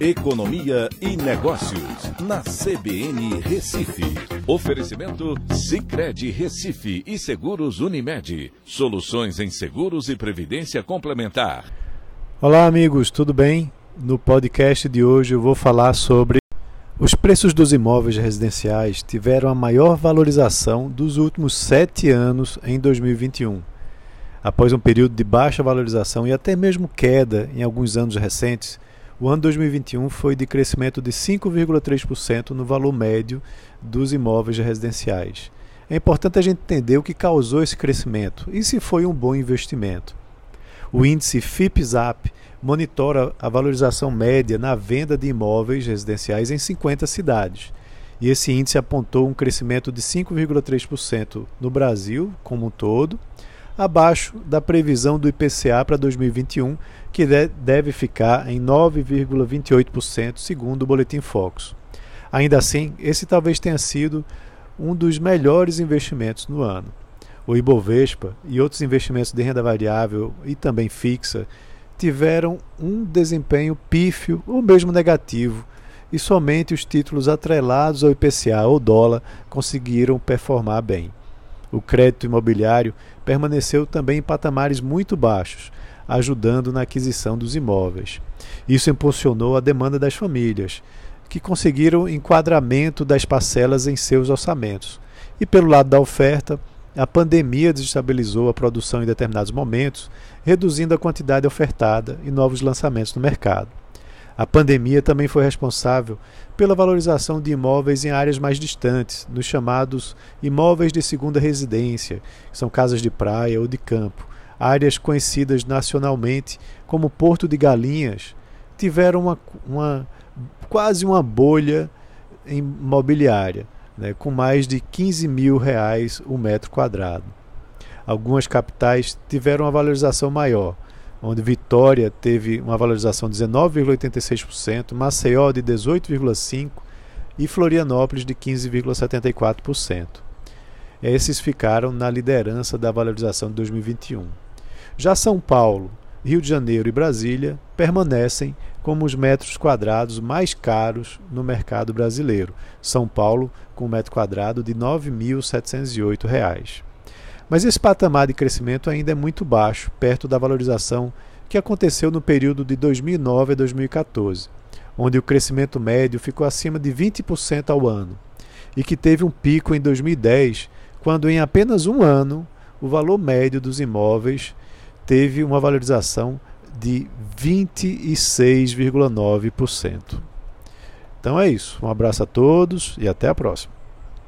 Economia e Negócios, na CBN Recife. Oferecimento Cicred Recife e Seguros Unimed. Soluções em seguros e previdência complementar. Olá, amigos, tudo bem? No podcast de hoje eu vou falar sobre os preços dos imóveis residenciais tiveram a maior valorização dos últimos sete anos em 2021. Após um período de baixa valorização e até mesmo queda em alguns anos recentes, o ano 2021 foi de crescimento de 5,3% no valor médio dos imóveis residenciais. É importante a gente entender o que causou esse crescimento e se foi um bom investimento. O índice FIPZAP monitora a valorização média na venda de imóveis residenciais em 50 cidades. E esse índice apontou um crescimento de 5,3% no Brasil como um todo abaixo da previsão do IPCA para 2021, que deve ficar em 9,28%, segundo o Boletim Focus. Ainda assim, esse talvez tenha sido um dos melhores investimentos no ano. O Ibovespa e outros investimentos de renda variável e também fixa tiveram um desempenho pífio ou mesmo negativo, e somente os títulos atrelados ao IPCA ou dólar conseguiram performar bem. O crédito imobiliário permaneceu também em patamares muito baixos, ajudando na aquisição dos imóveis. Isso impulsionou a demanda das famílias, que conseguiram enquadramento das parcelas em seus orçamentos. E pelo lado da oferta, a pandemia desestabilizou a produção em determinados momentos, reduzindo a quantidade ofertada e novos lançamentos no mercado. A pandemia também foi responsável pela valorização de imóveis em áreas mais distantes, nos chamados imóveis de segunda residência, que são casas de praia ou de campo. Áreas conhecidas nacionalmente como Porto de Galinhas tiveram uma, uma quase uma bolha imobiliária, né, com mais de 15 mil reais o metro quadrado. Algumas capitais tiveram uma valorização maior onde Vitória teve uma valorização de 19,86%, Maceió de 18,5% e Florianópolis de 15,74%. Esses ficaram na liderança da valorização de 2021. Já São Paulo, Rio de Janeiro e Brasília permanecem como os metros quadrados mais caros no mercado brasileiro. São Paulo com um metro quadrado de R$ 9.708. Mas esse patamar de crescimento ainda é muito baixo, perto da valorização que aconteceu no período de 2009 a 2014, onde o crescimento médio ficou acima de 20% ao ano, e que teve um pico em 2010, quando em apenas um ano o valor médio dos imóveis teve uma valorização de 26,9%. Então é isso. Um abraço a todos e até a próxima.